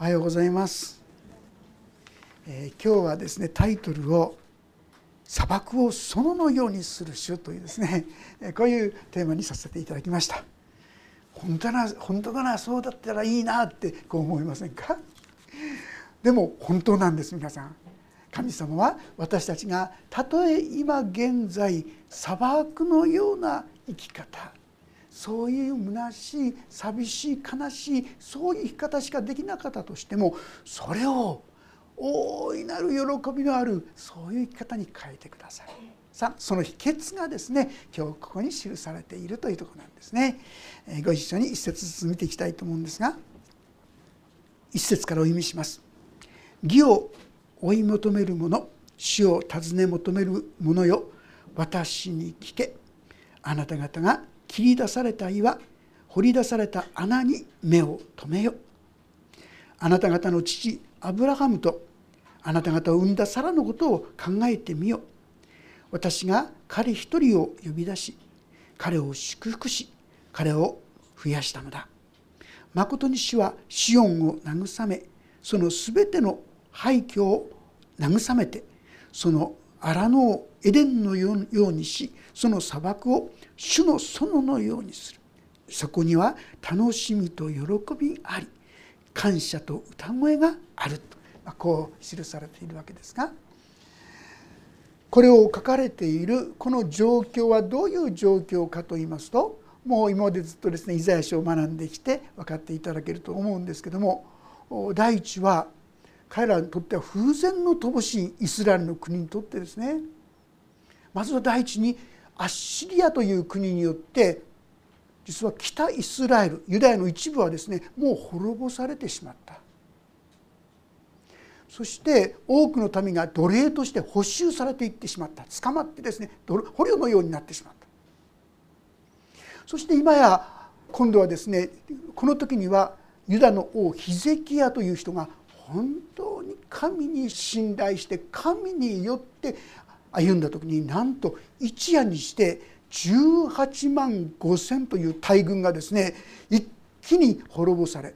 おはようございます、えー、今日はですねタイトルを砂漠を園のようにする主というですねこういうテーマにさせていただきました。本当な本当だなそうだったらいいなってこう思いませんか？でも本当なんです皆さん。神様は私たちがたとえ今現在砂漠のような生き方そういう虚しい寂しい悲しいそういう生き方しかできなかったとしてもそれを大いなる喜びのあるそういう生き方に変えてください。さあその秘訣がですね今日ここに記されているというところなんですね。ご一緒に一節ずつ見ていきたいと思うんですが一節からお読みします。義を追い求める者死を尋ね求める者よ私に聞けあなた方が切り出された岩掘り出された穴に目を留めよあなた方の父アブラハムとあなた方を産んだサラのことを考えてみよ私が彼一人を呼び出し彼を祝福し彼を増やしたのだ。まことに主はシオンを慰めそのすべての廃墟を慰めてその荒野をエデンのようにしその砂漠を主の園のようにする。そこには楽しみと喜びあり感謝と歌声があると、ま、こう記されているわけですが。これを書かれているこの状況はどういう状況かと言いますともう今までずっとですねイザヤ書を学んできて分かっていただけると思うんですけども第一は彼らにとっては風前の乏しいイスラエルの国にとってですね。まずは第一にアッシリアという国によって実は北イスラエルユダヤの一部はですねもう滅ぼされてしまった。そして多くの民が奴隷として捕囚されていってしまった。捕まってですね捕虜のようになってしまった。そして今や今度はですねこの時にはユダの王ヒゼキヤという人が本当に神に信頼して神によって歩んだ時になんと一夜にして18万5,000という大軍がですね一気に滅ぼされ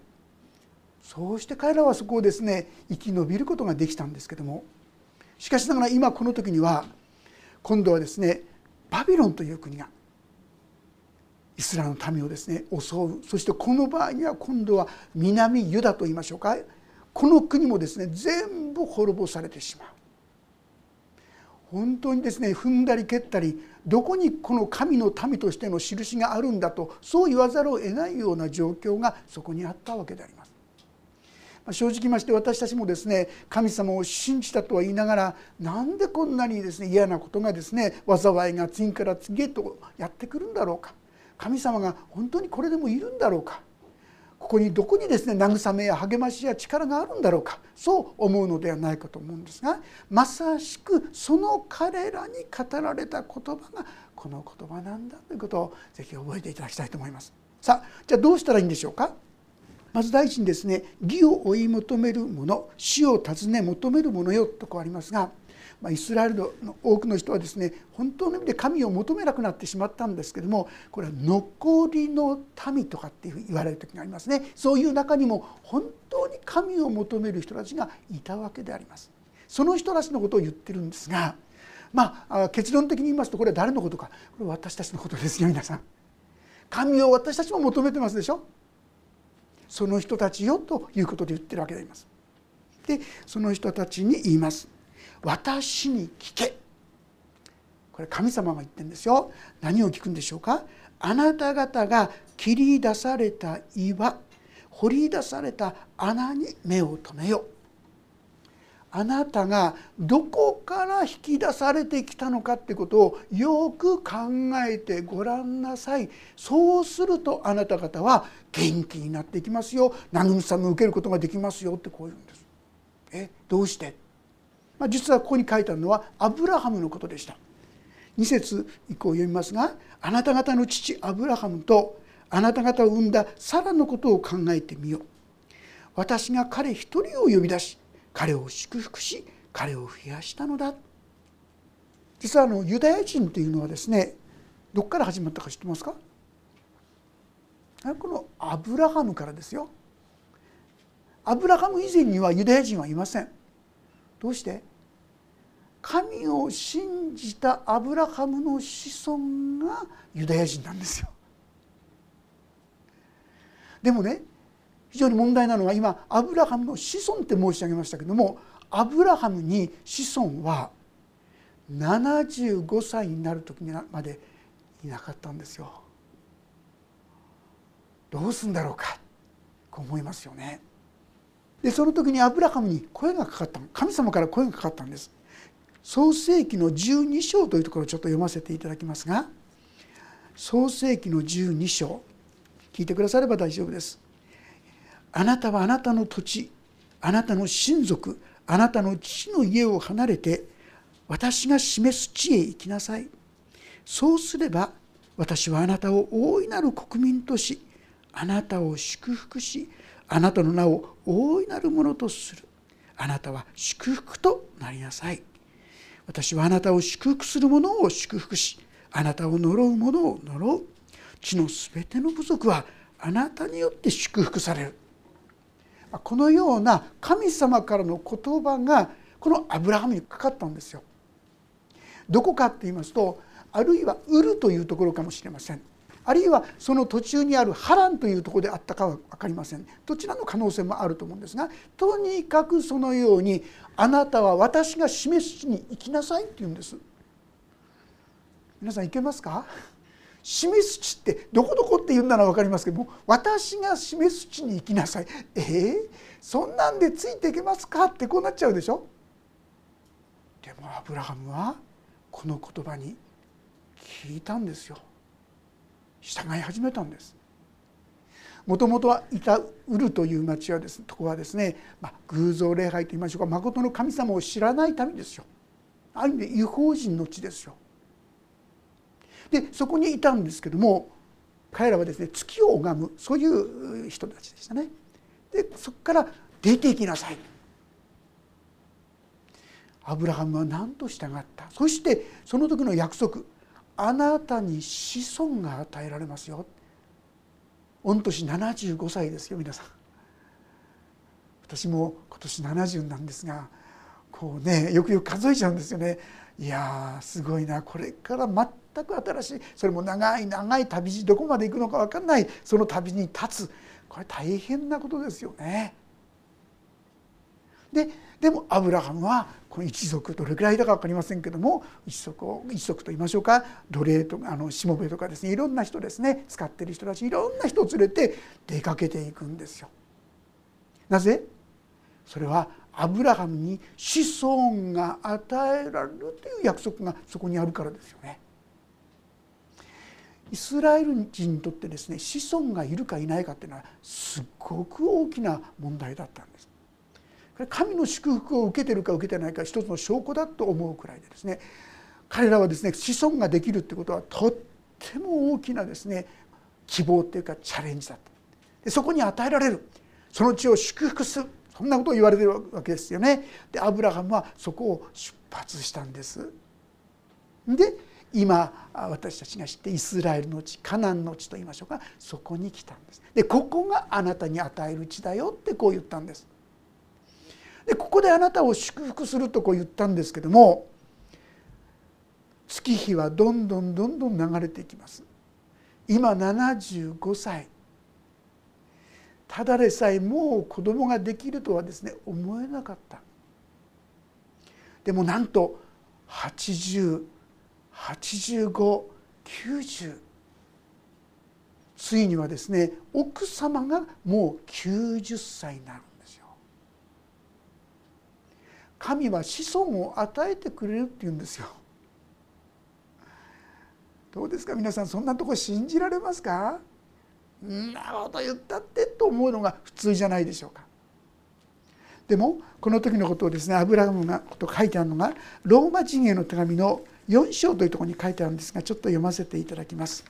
そうして彼らはそこをですね生き延びることができたんですけどもしかしながら今この時には今度はですねバビロンという国がイスラエルの民をですね襲う。そしてこの場合には今度は南ユダと言いましょうか。この国もですね全部滅ぼされてしまう。本当にですね踏んだり蹴ったりどこにこの神の民としての印があるんだとそう言わざるを得ないような状況がそこにあったわけであります。正直まして私たちもですね神様を信じたとは言いながらなんでこんなにですね嫌なことがですね災いが次から次へとやってくるんだろうか。神様が本当にこれでもいるんだろうか。ここにどこにですね慰めや励ましや力があるんだろうかそう思うのではないかと思うんですがまさしくその彼らに語られた言葉がこの言葉なんだということをぜひ覚えていただきたいと思います。さあじゃあどうしたらいいんでしょうかまず第一にですね義を追い求める者死を尋ね求める者よとこうありますがまあ、イスラエルの多くの人はですね本当の意味で神を求めなくなってしまったんですけどもこれは残りの民とかっていう言われる時がありますね。そういう中にも本当に神を求める人たちがいたわけであります。その人たちのことを言ってるんですがまあ結論的に言いますとこれは誰のことか。これは私たちのことですよ皆さん。神を私たちも求めてますでしょ。その人たちよということで言ってるわけであります。でその人たちに言います。私に聞け。これ神様が言ってるんですよ。何を聞くんでしょうか？あなた方が切り出された岩掘り出された穴に目を留めよあなたがどこから引き出されてきたのかってことをよく考えてごらんなさい。そうするとあなた方は元気になっていきますよ。慰めを受けることができますよってこう言うんです。えどうして？まあ、実はここに書いてあるのはアブラハムのことでした。2節以降読みますがあなた方の父アブラハムとあなた方を産んだサラのことを考えてみよう。私が彼一人を呼び出し彼を祝福し彼を増やしたのだ。実はあのユダヤ人というのはですねどこから始まったか知ってますか？このアブラハムからですよ。アブラハム以前にはユダヤ人はいません。どうして？神を信じたアブラハムの子孫がユダヤ人なんですよでもね非常に問題なのは今アブラハムの子孫って申し上げましたけどもアブラハムに子孫は75歳になる時までいなかったんですよ。どうすんだろうかこう思いますよね。でその時にアブラハムに声がかかった神様から声がかかったんです。創世紀の12章というところをちょっと読ませていただきますが創世紀の12章聞いてくだされば大丈夫です。あなたはあなたの土地あなたの親族あなたの父の家を離れて私が示す地へ行きなさい。そうすれば私はあなたを大いなる国民としあなたを祝福しあなたの名を大いなるものとする。あなたは祝福となりなさい。私はあなたを祝福する者を祝福しあなたを呪う者を呪う。地のすべての部族はあなたによって祝福される。このような神様からの言葉がこのアブラハムにかかったんですよ。どこかって言いますとあるいはウルというところかもしれません。あるいはその途中にあるハランというとこであったかは分かりません。どちらの可能性もあると思うんですがとにかくそのようにあなたは私が示す地に行きなさいって言うんです。皆さん行けますか？示す地ってどこどこって言うなら分かりますけども私が示す地に行きなさい。えー、そんなんでついていけますかってこうなっちゃうでしょ？でもアブラハムはこの言葉に聞いたんですよ。従い始めたんです。もともとはいたウルという町はですねとこはですね、まあ、偶像礼拝といいましょうか誠の神様を知らない民ですよ。ある意味で違法人の地ですよ。でそこにいたんですけども彼らはですね月を拝むそういう人たちでしたね。でそこから出ていきなさい。アブラハムは何と従った。そしてその時の約束。あなたに子孫が与えられますよ。御年75歳ですよ皆さん。私も今年70なんですがこうねよくよく数えちゃうんですよね。いやすごいな。これから全く新しいそれも長い長い旅路どこまで行くのか分かんないその旅に立つ。これ大変なことですよね。ででもアブラハムはこの一族どれくらいだか分かりませんけども一族を一族と言いましょうか奴隷とかあのしもべとかですねいろんな人ですね使ってる人たちいろんな人を連れて出かけていくんですよ。なぜ？それはアブラハムに子孫が与えられるという約束がそこにあるからですよね。イスラエル人にとってですね子孫がいるかいないかっていうのはすごく大きな問題だったんです。神の祝福を受けてるか受けてないか一つの証拠だと思うくらいでですね彼らはですね子孫ができるってことはとっても大きなですね希望っていうかチャレンジだったでそこに与えられるその地を祝福するそんなことを言われているわけですよね。でアブラハムはそこを出発したんです。で今私たちが知ってイスラエルの地カナンの地と言いましょうかそこに来たんです。でここがあなたに与える地だよってこう言ったんです。でここであなたを祝福するとこう言ったんですけども月日はどんどんどんどん流れていきます。今75歳ただでさえもう子供ができるとはですね思えなかったでもなんと808590ついにはですね奥様がもう90歳になる。神は子孫を与えてくれるって言うんですよ。どうですか？皆さんそんなとこ信じられますか？んなこと言ったってと思うのが普通じゃないでしょうか。でもこの時のことをですねアブラハムがこと書いてあるのがローマ人への手紙の4章というところに書いてあるんですがちょっと読ませていただきます。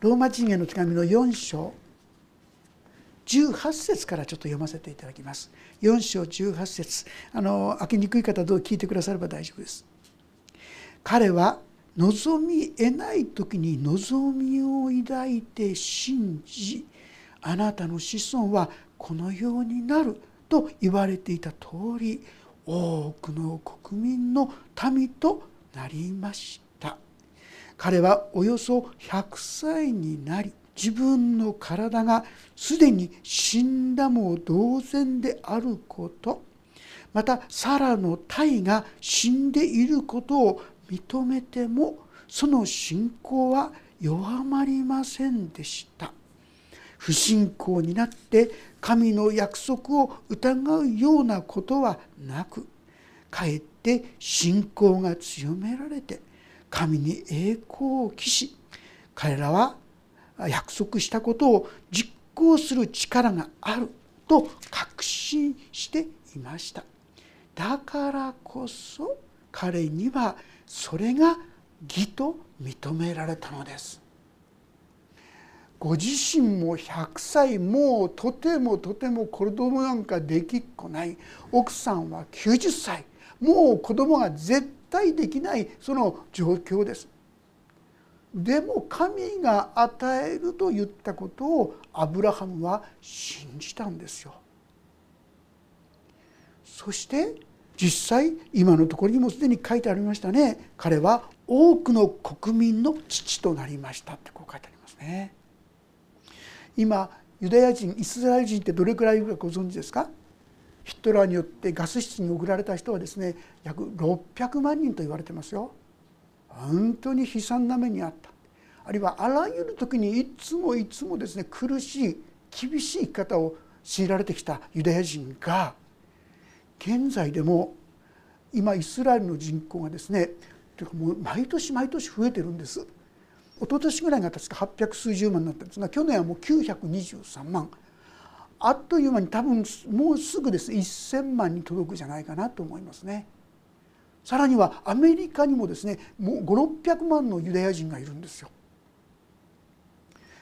ローマ人への手紙の4章18節からちょっと読ませていただきます。4章18節あの開けにくい方どう聞いてくだされば大丈夫です。彼は望み得ない時に望みを抱いて信じあなたの子孫はこのようになると言われていた通り多くの国民の民となりました彼はおよそ100歳になり自分の体がすでに死んだも同然であることまたサラの体が死んでいることを認めてもその信仰は弱まりませんでした。不信仰になって神の約束を疑うようなことはなくかえって信仰が強められて神に栄光を期し彼らは約束したことを実行する力があると確信していました。だからこそ彼にはそれが義と認められたのです。ご自身も100歳もうとてもとても子供なんかできっこない。奥さんは90歳。もう子供が絶対できないその状況です。でも神が与えると言ったことをアブラハムは信じたんですよ。そして実際今のところにもすでに書いてありましたね彼は多くの国民の父となりましたってこう書いてありますね。今ユダヤ人イスラエル人ってどれくらいいるかご存知ですか？ヒットラーによってガス室に送られた人はですね約600万人と言われてますよ。本当に悲惨な目にあったあるいはあらゆる時にいつもいつもですね苦しい厳しい生き方を強いられてきたユダヤ人が現在でも今イスラエルの人口がですねというかもう毎年毎年増えてるんです。一昨年ぐらいが確か800数十万になったんですが去年はもう923万あっという間に多分もうすぐです1,000万に届くじゃないかなと思いますね。さらにはアメリカにもですねもう5600万のユダヤ人がいるんですよ。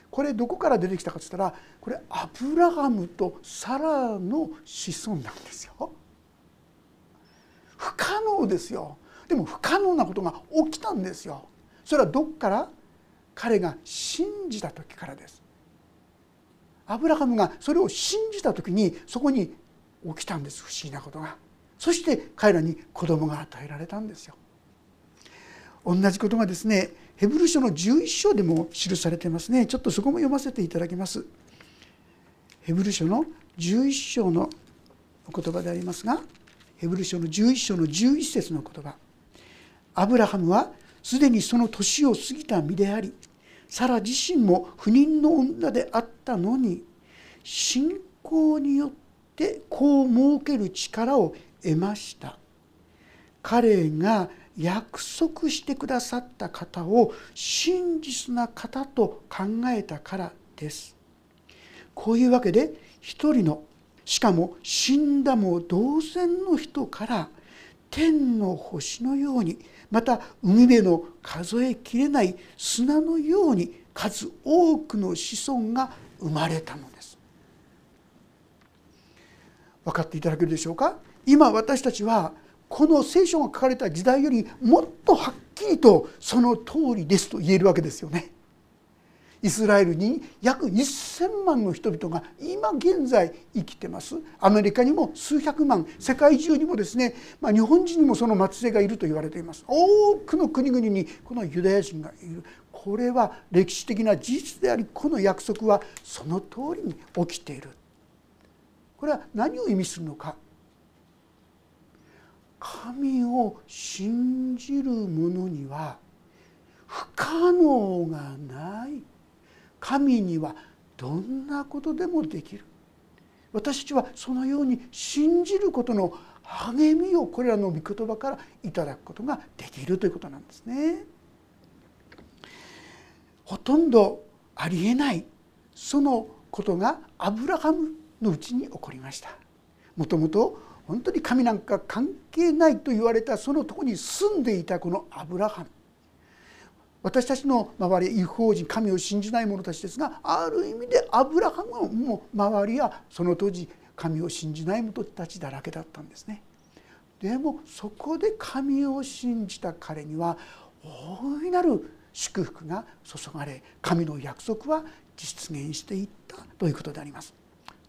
これどこから出てきたかっつったらこれアブラハムとサラの子孫なんですよ。不可能ですよ。でも不可能なことが起きたんですよ。それはどっから？彼が信じた時からです。アブラハムがそれを信じた時にそこに起きたんです不思議なことが。そして彼らに子供が与えられたんですよ。同じことがですねヘブル書の11章でも記されてますね。ちょっとそこも読ませていただきます。ヘブル書の11章のお言葉でありますがヘブル書の11章の11節の言葉。アブラハムはすでにその年を過ぎた身でありサラ自身も不妊の女であったのに信仰によって子を設ける力を得ました。彼が約束してくださった方を真実な方と考えたからです。こういうわけで一人のしかも死んだも同然の人から天の星のようにまた海辺の数えきれない砂のように数多くの子孫が生まれたのです。分かっていただけるでしょうか？今私たちはこの聖書が書かれた時代よりもっとはっきりとその通りですと言えるわけですよね。イスラエルに約1,000万の人々が今現在生きてます。アメリカにも数百万世界中にもですね、まあ、日本人にもその末裔がいると言われています。多くの国々にこのユダヤ人がいる。これは歴史的な事実でありこの約束はその通りに起きている。これは何を意味するのか。神を信じる者には不可能がない神にはどんなことでもできる私たちはそのように信じることの励みをこれらの御言葉からいただくことができるということなんですね。ほとんどありえないそのことがアブラハムのうちに起こりました。もともと本当に神なんか関係ないと言われたそのとこに住んでいたこのアブラハム私たちの周り違法人神を信じない者たちですがある意味でアブラハムの周りはその当時神を信じない者たちだらけだったんですね。でもそこで神を信じた彼には大いなる祝福が注がれ神の約束は実現していったということであります。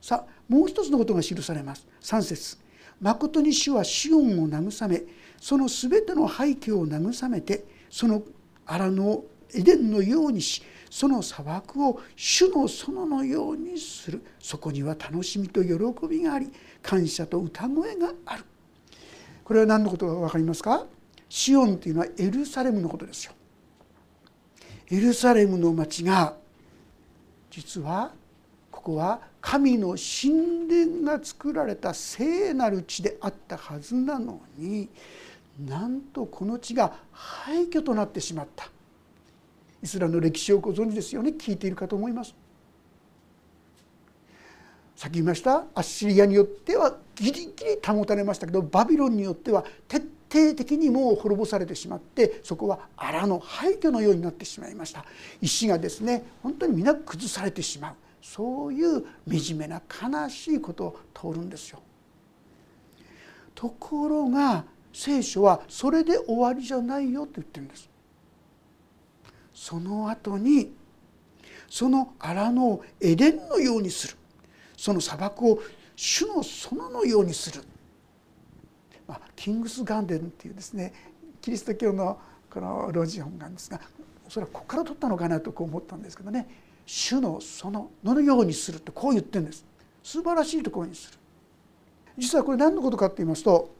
さあもう一つのことが記されます3節誠に主はシオンを慰めそのすべての廃墟を慰めてその荒野をエデンのようにしその砂漠を主の園のようにする。そこには楽しみと喜びがあり感謝と歌声がある。これは何のことか分かりますか？シオンというのはエルサレムのことですよ。エルサレムの町が実はここは神の神殿が作られた聖なる地であったはずなのになんとこの地が廃墟となってしまった。イスラムの歴史をご存知ですよね？聞いているかと思います。さっき言いましたアッシリアによってはギリギリ保たれましたけどバビロンによっては徹底的にもう滅ぼされてしまってそこは荒の廃墟のようになってしまいました。石がですね本当に皆崩されてしまう。そういう惨めな悲しいことを通るんですよ。ところが聖書はそれで終わりじゃないよって言ってるんです。その後にその荒野をエデンのようにする。その砂漠を主の園のようにする、まあ、キングス・ガンデンっていうですねキリスト教のこのロジオンなんですがおそらくここから取ったのかなとこう思ったんですけどね。主の園のようにするってこう言ってるんです。素晴らしいところにする。実はこれ何のことかって言いますと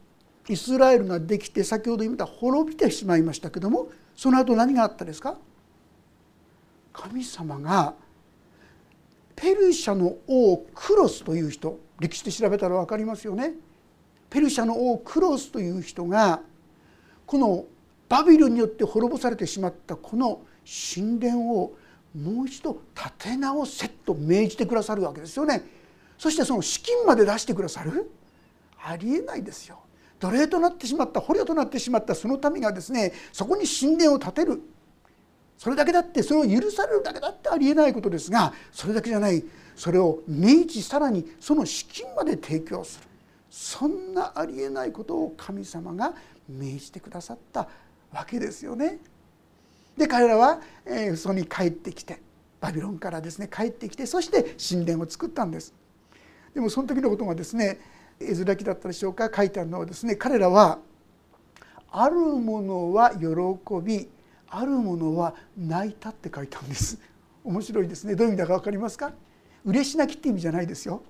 イスラエルができて先ほど言った滅びてしまいましたけどもその後何があったですか？神様がペルシャの王クロスという人歴史で調べたら分かりますよね。ペルシャの王クロスという人がこのバビロによって滅ぼされてしまったこの神殿をもう一度立て直せと命じてくださるわけですよね。そしてその資金まで出してくださる？ありえないですよ。奴隷となってしまった捕虜となってしまったその民がですねそこに神殿を建てるそれだけだってそれを許されるだけだってありえないことですがそれだけじゃないそれを明治さらにその資金まで提供するそんなありえないことを神様が命じてくださったわけですよね。で彼らは、えそこに帰ってきてバビロンからですね帰ってきてそして神殿を作ったんです。でもその時のことがですね絵面記だったでしょうか書いてあるのはですね彼らはあるものは喜びあるものは泣いたって書いたんです。面白いですね。どういう意味だか分かりますか？嬉し泣きって意味じゃないですよ。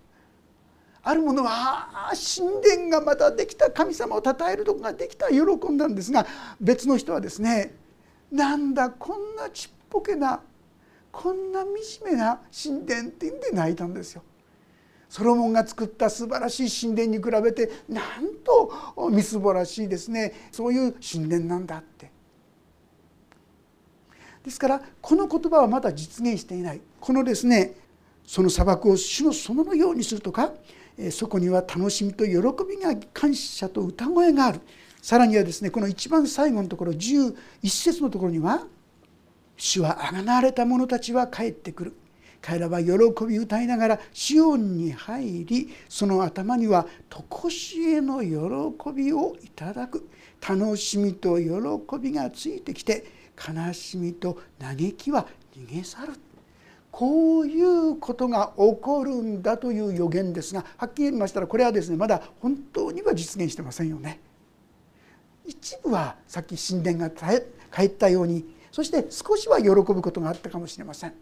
あるものはあ神殿がまたできた神様を称えるとこができた喜んだんですが別の人はですねなんだこんなちっぽけなこんな惨めな神殿って言うんで泣いたんですよ。ソロモンが作った素晴らしい神殿に比べてなんとみすぼらしいですね。そういう神殿なんだって。ですからこの言葉はまだ実現していない。このですねその砂漠を主の園のようにするとかそこには楽しみと喜びが感謝と歌声がある。さらにはですねこの一番最後のところ11節のところには「主はあがなわれた者たちは帰ってくる」彼らは喜び歌いながらシオンに入りその頭には常しえの喜びをいただく。楽しみと喜びがついてきて悲しみと嘆きは逃げ去る。こういうことが起こるんだという予言ですがはっきり言いましたらこれはですねまだ本当には実現してませんよね。一部はさっき神殿が帰ったようにそして少しは喜ぶことがあったかもしれません。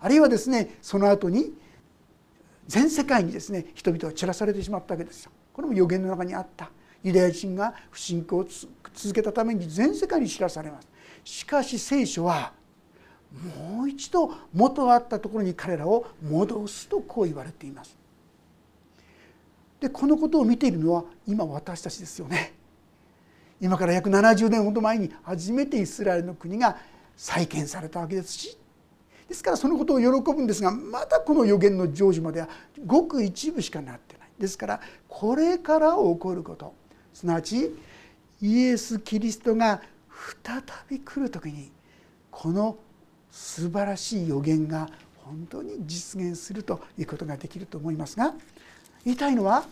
あるいはですねその後に全世界にですね人々は散らされてしまったわけですよ。これも予言の中にあったユダヤ人が不信仰を続けたために全世界に知らされます。しかし聖書はもう一度元あったところに彼らを戻すとこう言われています。でこのことを見ているのは今私たちですよね。今から約70年ほど前に初めてイスラエルの国が再建されたわけですしですからそのことを喜ぶんですがまだこの予言の成就まではごく一部しかなってない。ですからこれから起こること。すなわちイエス・キリストが再び来る時にこの素晴らしい予言が本当に実現するということができると思いますが言いたいのは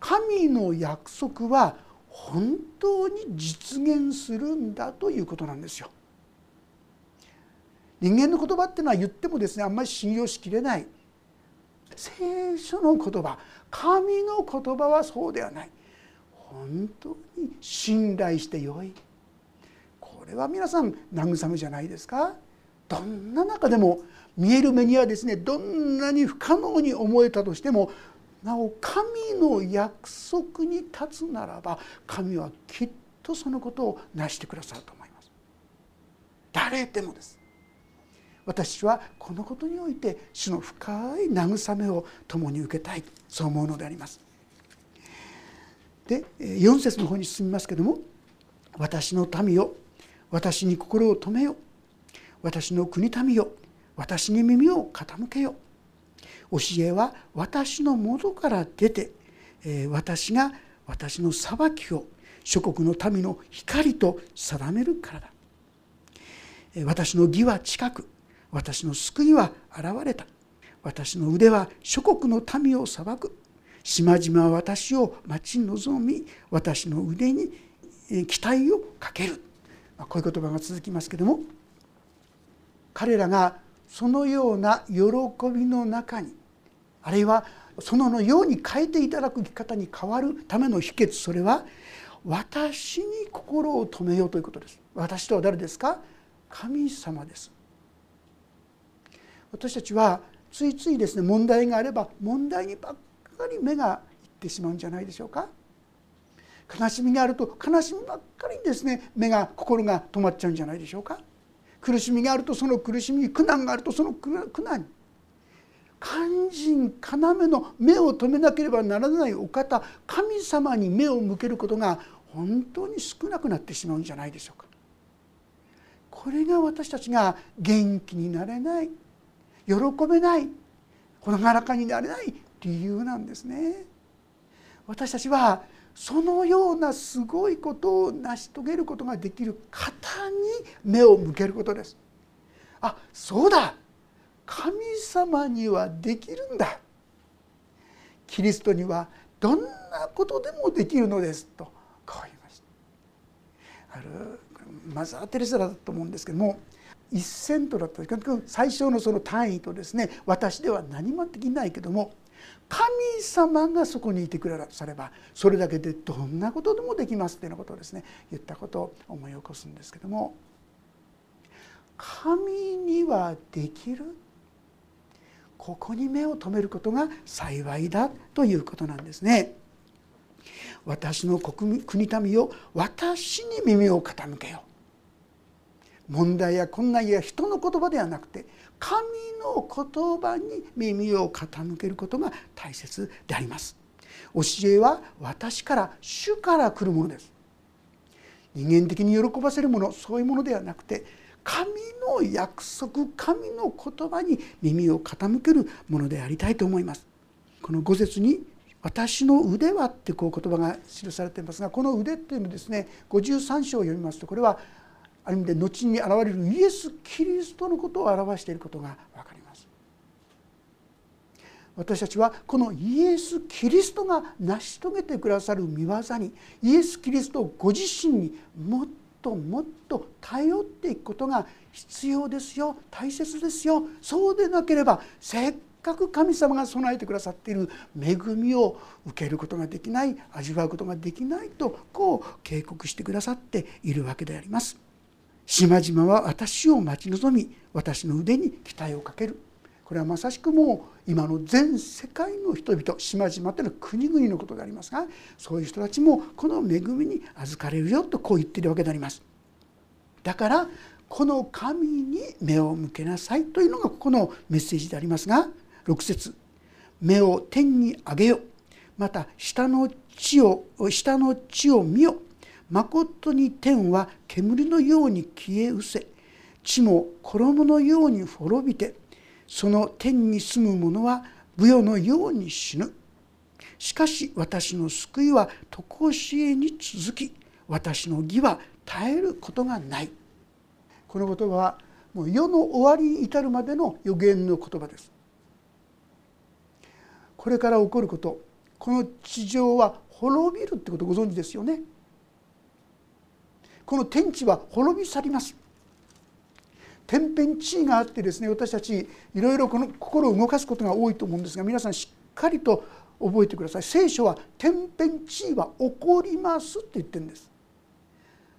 神の約束は本当に実現するんだということなんですよ。人間の言葉っていうのは言ってもですねあんまり信用しきれない。聖書の言葉神の言葉はそうではない。本当に信頼してよい。これは皆さん慰めじゃないですか。どんな中でも見える目にはですねどんなに不可能に思えたとしてもなお神の約束に立つならば神はきっとそのことを成してくださると思います。誰でもです。私はこのことにおいて主の深い慰めを共に受けたいそう思うのであります。で4節の方に進みますけども「私の民よ私に心を止めよ私の国民よ私に耳を傾けよ教えは私の元から出て私が私の裁きを諸国の民の光と定めるからだ。私の義は近く私の救いは現れた。私の腕は諸国の民を裁く。島々は私を待ち望み私の腕に期待をかける。こういう言葉が続きますけども彼らがそのような喜びの中にあるいはそののように変えていただく生き方に変わるための秘訣。それは私に心を止めようということです。私とは誰ですか？神様です。私たちはついついですね問題があれば問題にばっかり目がいってしまうんじゃないでしょうか？悲しみがあると悲しみばっかりにですね目が心が止まっちゃうんじゃないでしょうか？苦しみがあるとその苦しみに苦難があるとその苦難に肝心要の目を留めなければならないお方神様に目を向けることが本当に少なくなってしまうんじゃないでしょうか。これが私たちが元気になれない喜べない朗らかになれない理由なんですね。私たちはそのようなすごいことを成し遂げることができる方に目を向けることです。あそうだ神様にはできるんだ。キリストにはどんなことでもできるのですとこう言いました。あるマザー・テレサだと思うんですけども一セントだった最小のその単位とですね私では何もできないけども神様がそこにいてくださればそれだけでどんなことでもできますというようなことをですね言ったことを思い起こすんですけども神にはできるここに目を留めることが幸いだということなんですね。私の国民を私に耳を傾けよう問題や困難や人の言葉ではなくて神の言葉に耳を傾けることが大切であります教えは私から主から来るものです人間的に喜ばせるものそういうものではなくて神の約束神の言葉に耳を傾けるものでありたいと思います。この五節に私の腕はってこう言葉が記されていますがこの腕っていうのですね53章を読みますとこれはある意味で後に現れるイエス・キリストのことを表していることが分かります。私たちはこのイエス・キリストが成し遂げてくださる見業にイエス・キリストご自身にもっともっと頼っていくことが必要ですよ。大切ですよ。そうでなければせっかく神様が備えてくださっている恵みを受けることができない味わうことができないとこう警告してくださっているわけであります。島々は私を待ち望み私の腕に期待をかける。これはまさしくもう今の全世界の人々島々というのは国々のことでありますがそういう人たちもこの恵みに預かれるよとこう言っているわけであります。だからこの神に目を向けなさいというのがここのメッセージでありますが6節目を天に上げよまた下の地を下の地を見よまことに天は煙のように消え失せ。地も衣のように滅びて。その天に住む者は舞踊のように死ぬ。しかし私の救いは常しえに続き私の義は絶えることがない。この言葉はもう世の終わりに至るまでの予言の言葉です。これから起こることこの地上は滅びるってことをご存知ですよね。この天地は滅び去ります。天変地異があってですね私たちいろいろこの心を動かすことが多いと思うんですが皆さんしっかりと覚えてください。聖書は天変地異は起こりますって言ってるんです。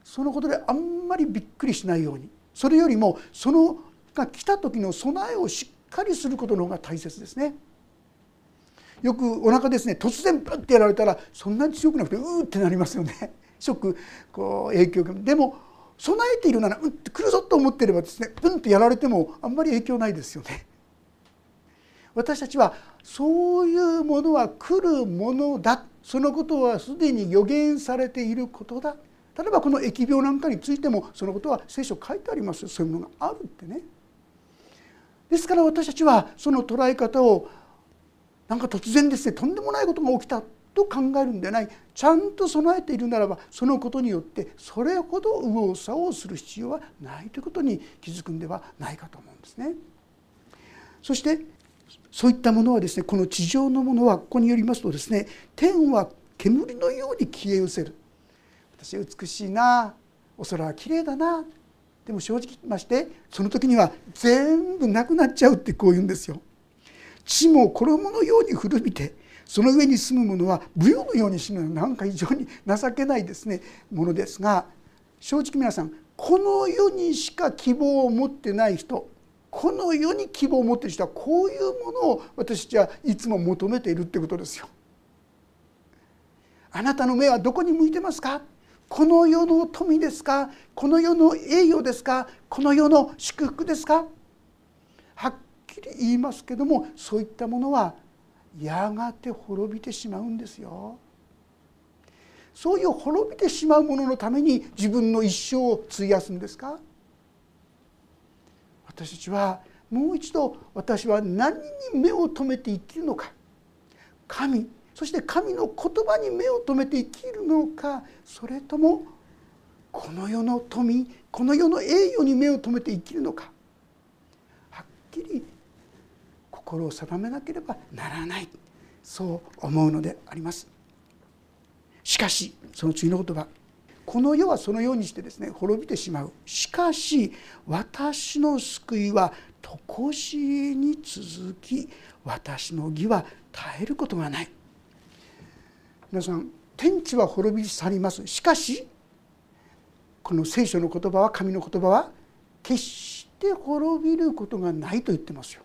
そのことであんまりびっくりしないように。それよりもそのが来た時の備えをしっかりすることの方が大切ですね。よくお腹ですね突然プッてやられたらそんなに強くなくてうーってなりますよね。ショックこう影響が。でも備えているならうんって来るぞと思っていればですねプンってやられてもあんまり影響ないですよね。私たちはそういうものは来るものだそのことはすでに予言されていることだ。例えばこの疫病なんかについてもそのことは聖書書いてありますそういうものがあるってね。ですから私たちはその捉え方をなんか突然ですねとんでもないことが起きた。と考えるんでないちゃんと備えているならばそのことによってそれほど右往左往する必要はないということに気づくんではないかと思うんですね。そしてそういったものはですねこの地上のものはここによりますとですね天は煙のように消え失せる私美しいなお空は綺麗だなでも正直言いましてその時には全部なくなっちゃうってこう言うんですよ。地も衣のように古びてその上に住む者は舞踊のように死ぬなんか非常に情けないですねものですが正直皆さんこの世にしか希望を持ってない人この世に希望を持っている人はこういうものを私たちはいつも求めているってことですよ。あなたの目はどこに向いてますか？この世の富ですか？この世の栄誉ですか？この世の祝福ですか？はっきり言いますけどもそういったものはやがて滅びてしまうんですよ。そういう滅びてしまうもののために自分の一生を費やすんですか？私たちはもう一度私は何に目を留めて生きるのか？神そして神の言葉に目を留めて生きるのか？それともこの世の富この世の栄誉に目を留めて生きるのか？はっきり心を定めなければならない。そう思うのであります。しかしその次の言葉。この世はそのようにしてですね滅びてしまう。しかし私の救いは常しえに続き私の義は絶えることがない。皆さん天地は滅び去ります。しかしこの聖書の言葉は神の言葉は決して滅びることがないと言ってますよ。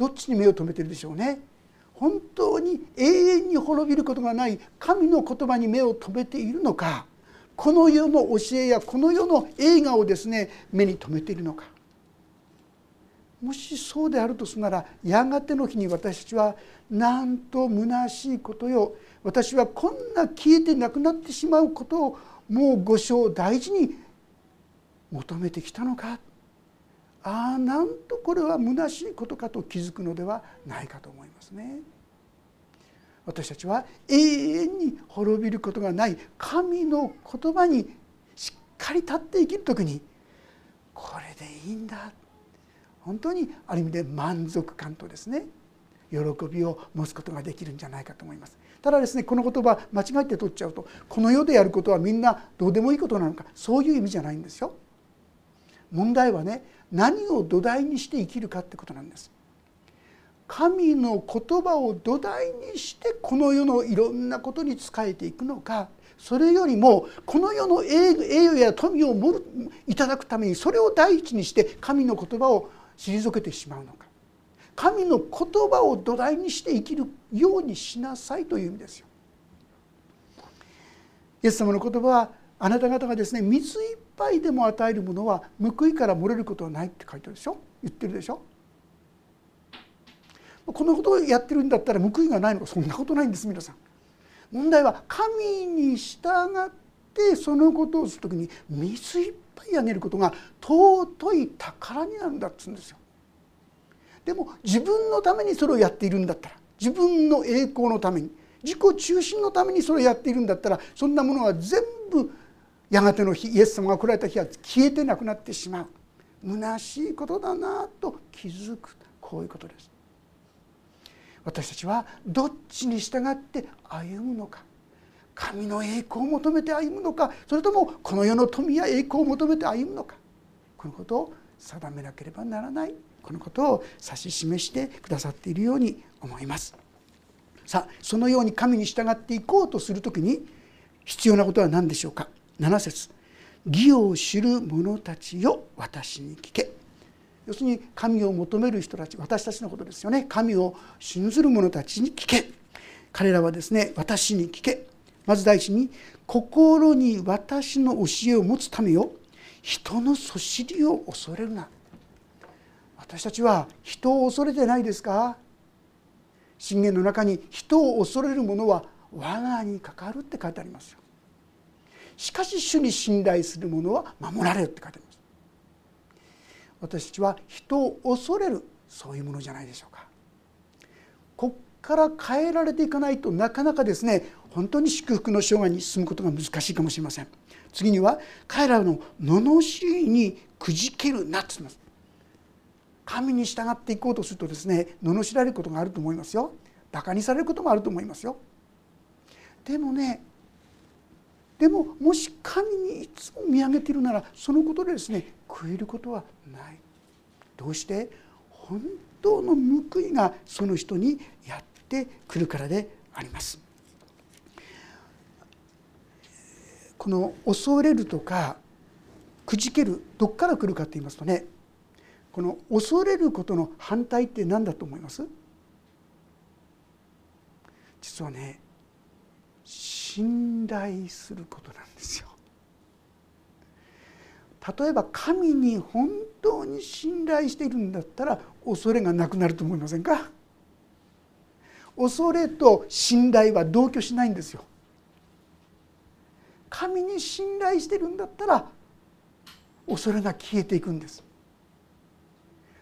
どっちに目を留めてるでしょうね。本当に永遠に滅びることがない神の言葉に目を留めているのか。この世の教えやこの世の映画をですね目に留めているのか。もしそうであるとすならやがての日に私たちはなんと虚しいことよ。私はこんな消えてなくなってしまうことをもう御所を大事に求めてきたのか。ああなんとこれは虚しいことかと気づくのではないかと思いますね。私たちは永遠に滅びることがない神の言葉にしっかり立って生きる時にこれでいいんだ。本当にある意味で満足感とですね喜びを持つことができるんじゃないかと思います。ただですねこの言葉間違えて取っちゃうとこの世でやることはみんなどうでもいいことなのかそういう意味じゃないんですよ。問題はね何を土台にして生きるかってことなんです神の言葉を土台にしてこの世のいろんなことに仕えていくのかそれよりもこの世の栄誉や富をもいただくためにそれを第一にして神の言葉を退けてしまうのか神の言葉を土台にして生きるようにしなさいという意味ですよ。イエス様の言葉はあなた方がですね水いっぱいでも与えるものは報いから漏れることはないって書いてるでしょ？言ってるでしょ？このことをやってるんだったら報いがないのかそんなことないんです皆さん。問題は神に従ってそのことをする時に水いっぱいあげることが尊い宝になるんだっつうんですよ。でも自分のためにそれをやっているんだったら自分の栄光のために自己中心のためにそれをやっているんだったらそんなものは全部やがての日イエス様が来られた日は消えてなくなってしまう。虚しいことだなと気づく。こういうことです。私たちはどっちに従って歩むのか。神の栄光を求めて歩むのか。それともこの世の富や栄光を求めて歩むのか。このことを定めなければならない。このことを指し示してくださっているように思います。さあそのように神に従っていこうとする時に必要なことは何でしょうか？7節。義を知る者たちよ私に聞け」要するに神を求める人たち私たちのことですよね。神を信ずる者たちに聞け。彼らはですね私に聞け。まず第一に心に私の教えを持つためよ。人のそしりを恐れるな。私たちは人を恐れてないですか？信玄の中に人を恐れる者は罠にかかるって書いてありますよ。しかし主に信頼する者は守られるって書いてあります。私たちは人を恐れるそういうものじゃないでしょうか。こっから変えられていかないとなかなかですね本当に祝福の生涯に進むことが難しいかもしれません。次には彼らの罵りにくじけるなって言います。神に従っていこうとするとですね罵られることがあると思いますよ。バカにされることもあると思いますよ。でもねでももし神にいつも見上げているならそのことでですね悔いることはない。どうして本当の報いがその人にやってくるからであります。この恐れるとかくじけるどっから来るかと言いますとねこの恐れることの反対って何だと思います？実はね信頼することなんですよ。例えば神に本当に信頼しているんだったら恐れがなくなると思いませんか？恐れと信頼は同居しないんですよ。神に信頼してるんだったら恐れが消えていくんです。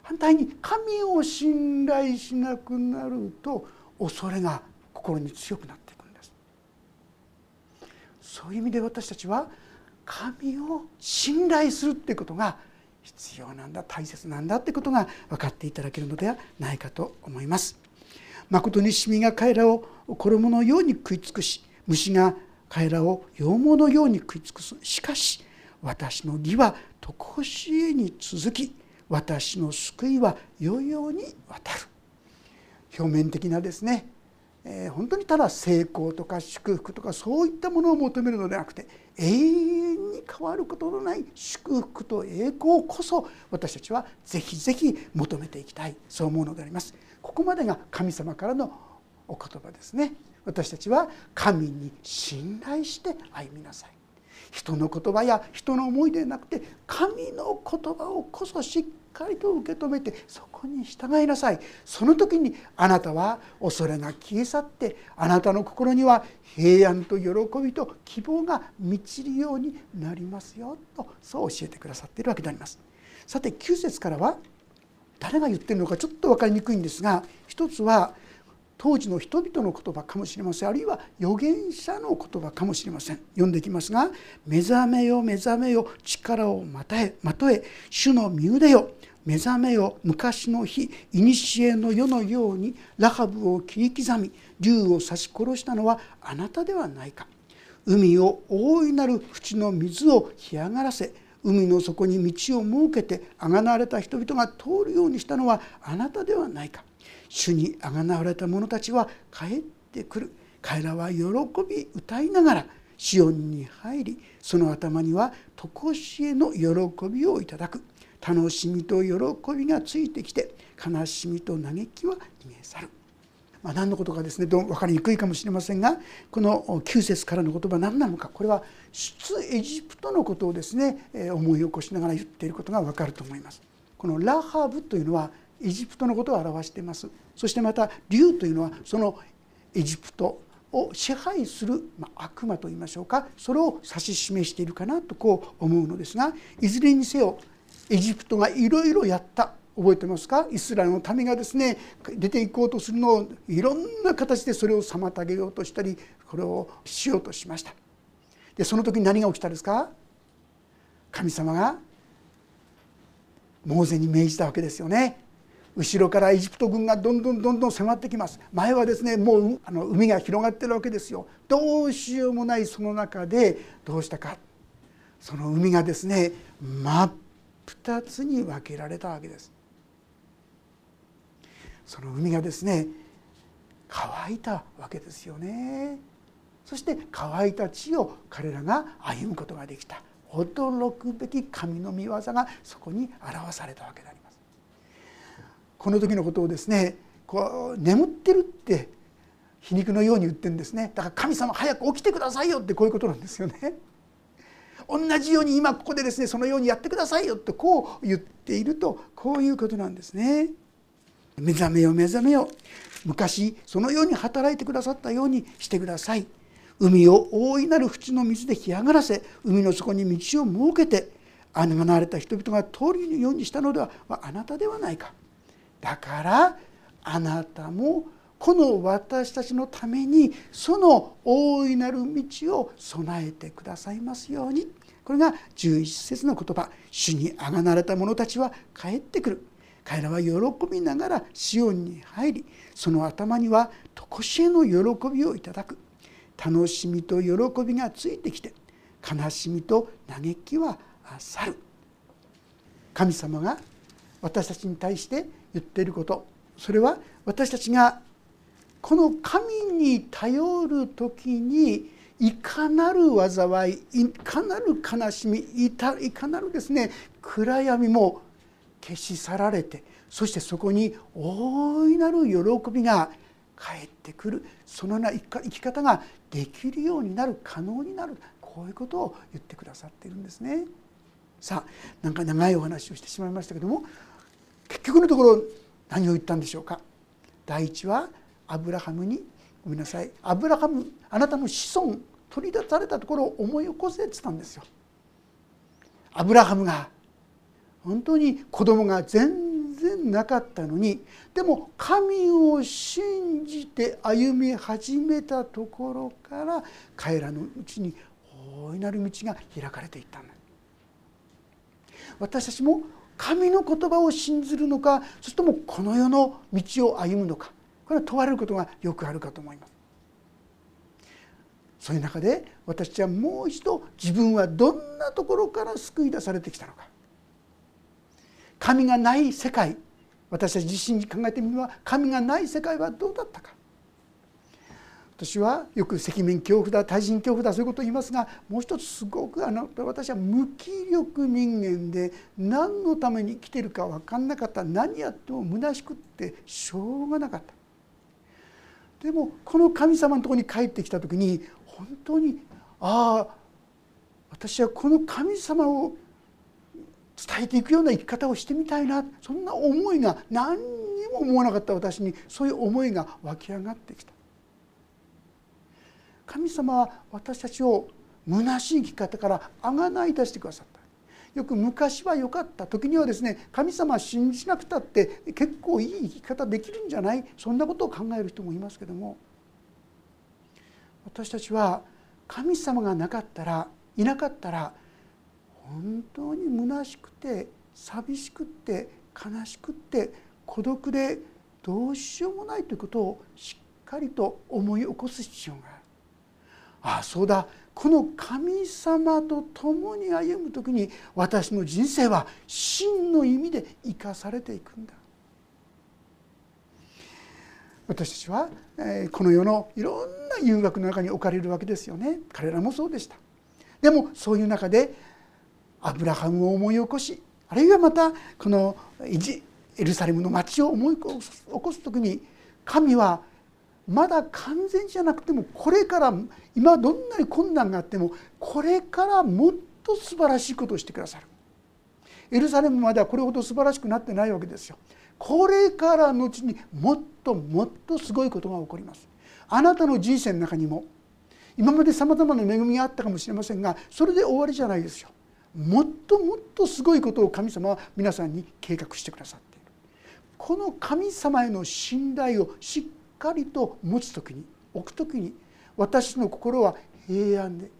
反対に神を信頼しなくなると恐れが心に強くなっそういう意味で私たちは神を信頼するっていうことが必要なんだ大切なんだってことが分かっていただけるのではないかと思います。誠にシミが彼らを衣のように食い尽くし虫が彼らを羊毛のように食い尽くすしかし私の義は常しえに続き私の救いは世々にわたる表面的なですね、えー、本当にただ成功とか祝福とかそういったものを求めるのではなくて永遠に変わることのない祝福と栄光こそ私たちはぜひぜひ求めていきたいそう思うのであります。ここまでが神様からのお言葉ですね。私たちは神に信頼して歩みなさい。人の言葉や人の思いでなくて神の言葉をこそしっかりと受け止めてそこに従いなさい。その時にあなたは恐れが消え去ってあなたの心には平安と喜びと希望が満ちるようになりますよとそう教えてくださっているわけであります。さて9節からは誰が言ってるのかちょっと分かりにくいんですが一つは「当時の人々の言葉かもしれません。あるいは預言者の言葉かもしれません。読んでいきますが「目覚めよ目覚めよ力をまたえまとえ主の身腕よ。目覚めよ昔の日古の世のようにラハブを切り刻み竜を刺し殺したのはあなたではないか」海を大いなる淵の水を干上がらせ海の底に道を設けてあがなわれた人々が通るようにしたのはあなたではないか。主にあがなわれた者たちは帰ってくる。彼らは喜び歌いながらシオンに入りその頭には常しえの喜びをいただく。楽しみと喜びがついてきて悲しみと嘆きは逃げ去る。まあ、何のことかですねどう分かりにくいかもしれませんがこの9節からの言葉は何なのかこれは出エジプトのことをですね思い起こしながら言っていることが分かると思います。このラハブというのはエジプトのことを表していますそしてまた竜というのはそのエジプトを支配する、まあ、悪魔といいましょうかそれを指し示しているかなとこう思うのですがいずれにせよエジプトがいろいろやった。覚えてますか？イスラエルの民がですね出ていこうとするのをいろんな形でそれを妨げようとしたりこれをしようとしました。でその時に何が起きたですか？神様がモーゼに命じたわけですよね。後ろからエジプト軍がどんどんどんどん迫ってきます。前はですねもうあの海が広がってるわけですよ。どうしようもないその中でどうしたか。その海がですね真っ2つに分けられたわけです。その海がですね乾いたわけですよね。そして乾いた地を彼らが歩むことができた。驚くべき神の御業がそこに表されたわけであります。この時のことをですねこう眠ってるって皮肉のように言ってるんですね。だから神様早く起きてくださいよってこういうことなんですよね。同じように今ここでですねそのようにやってくださいよってこう言っているとこういうことなんですね。目覚めよ目覚めよ昔そのように働いてくださったようにしてください。海を大いなる淵の水で干上がらせ海の底に道を設けて穴がなれた人々が通るようにしたのではあなたではないか。だからあなたもこの私たちのためにその大いなる道を備えてくださいますように。これが11節の言葉「主にあがなれた者たちは帰ってくる」彼らは喜びながらシオンに入りその頭には常しえの喜びをいただく。楽しみと喜びがついてきて悲しみと嘆きは去る。神様が私たちに対して言っていること。それは私たちがこの神に頼る時にいかなる災いいかなる悲しみいかなるですね暗闇も消し去られてそしてそこに大いなる喜びが返ってくる。そのような生き方ができるようになる可能になる。こういうことを言ってくださっているんですね。さあなんか長いお話をしてしまいましたけども結局のところ何を言ったんでしょうか？第一はアブラハムにごめんなさい。アブラハムあなたの子孫取り出されたところを思い起こせって言ったんですよ。アブラハムが。本当に子供が全然なかったのに。でも神を信じて歩み始めたところから彼らのうちに大いなる道が開かれていったんだ。私たちも神の言葉を信ずるのかそれともこの世の道を歩むのかこれは問われることがよくあるかと思います。そういう中で私たちはもう一度自分はどんなところから救い出されてきたのか。神がない世界私たち自身に考えてみれば神がない世界はどうだったか。私はよく赤面恐怖だ対人恐怖だそういうことを言いますがもう一つすごくあの私は無気力人間で何のために生きてるか分かんなかった。何やっても虚しくってしょうがなかった。でもこの神様のところに帰ってきた時に本当にああ私はこの神様を伝えていくような生き方をしてみたいなそんな思いが何にも思わなかった私にそういう思いが湧き上がってきた。神様は私たちを虚しい生き方からあがない出してくださった。よく昔は良かった時にはですね神様は信じなくたって結構いい生き方できるんじゃない？そんなことを考える人もいますけども私たちは神様がなかったらいなかったら本当に虚しくて寂しくって悲しくって孤独でどうしようもないということをしっかりと思い起こす必要がある。ああそうだこの神様と共に歩む時に私の人生は真の意味で生かされていくんだ私たちはこの世のいろんな誘惑の中に置かれるわけですよね。彼らもそうでした。でもそういう中でアブラハムを思い起こしあるいはまたこのエルサレムの町を思い起こす時に神はまだ完全じゃなくてもこれから今どんなに困難があってもこれからもっと素晴らしいことをしてくださる。エルサレムまではこれほど素晴らしくなってないわけですよ。これからのうちにもっともっとすごいことが起こります。あなたの人生の中にも今までさまざまな恵みがあったかもしれませんがそれで終わりじゃないですよ。もっともっとすごいことを神様は皆さんに計画してくださっている。この神様への信頼をしっかりと持つ時に置く時に私の心は平安で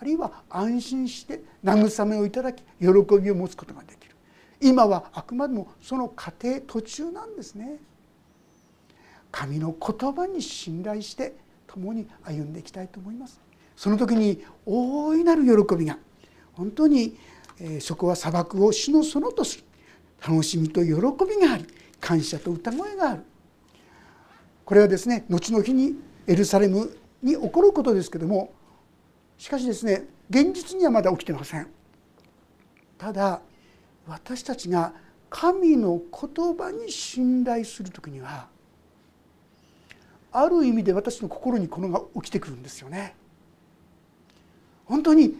あるいは安心して慰めをいただき喜びを持つことができる。今はあくまでもその過程途中なんですね。神の言葉に信頼して共に歩んでいきたいと思います。その時に大いなる喜びが本当にえそこは砂漠を主の園とする楽しみと喜びがあり感謝と歌声がある。これはですね後の日にエルサレムに起こることですけどもしかしですね現実にはまだ起きてません。ただ私たちが神の言葉に信頼する時にはある意味で私の心にこのが起きてくるんですよね。本当に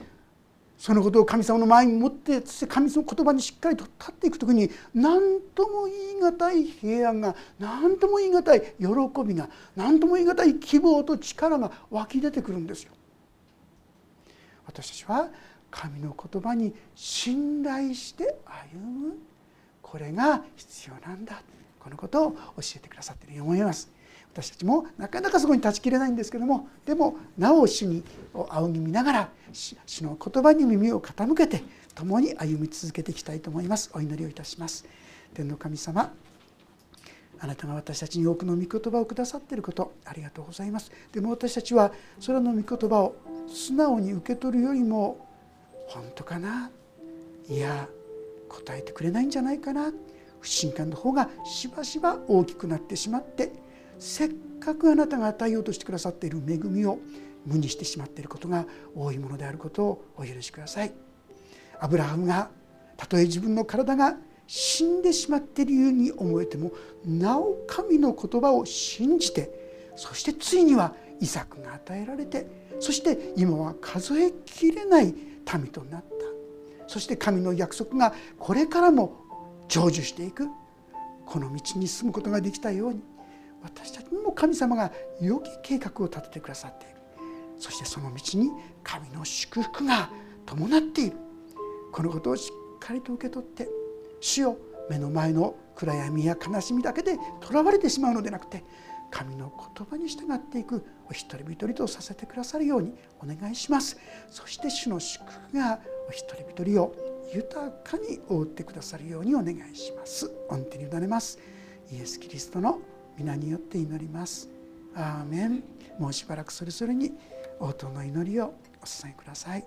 そのことを神様の前に持ってそして神様の言葉にしっかりと立っていく時に何とも言い難い平安が何とも言い難い喜びが何とも言い難い希望と力が湧き出てくるんですよ。私たちは神の言葉に信頼して歩む。これが必要なんだ。このことを教えてくださっているように思います。私たちもなかなかそこに断ち切れないんですけどもでもなお主に仰ぎ見ながら主の言葉に耳を傾けて共に歩み続けていきたいと思います。お祈りをいたします。天の神様あなたが私たちに多くの御言葉をくださっていることありがとうございます。でも私たちはそれの御言葉を素直に受け取るよりも本当かな？いや答えてくれないんじゃないかな？不信感の方がしばしば大きくなってしまってせっかくあなたが与えようとしてくださっている恵みを無にしてしまっていることが多いものであることをお許しください。アブラハムがたとえ自分の体が死んでしまっているように思えてもなお神の言葉を信じてそしてついにはイサクが与えられてそして今は数えきれない民となった。そして神の約束がこれからも成就していく。この道に進むことができたように。私たちにも神様が良き計画を立ててくださっている。そしてその道に神の祝福が伴っている。このことをしっかりと受け取って主よ目の前の暗闇や悲しみだけでとらわれてしまうのでなくて神の言葉に従っていくお一人一人とさせてくださるようにお願いします。そして主の祝福がお一人一人を豊かに覆ってくださるようにお願いします。御手に委ねます。イエス・キリストの皆によって祈ります。アーメン。もうしばらくそれぞれに応答の祈りをお捧げください。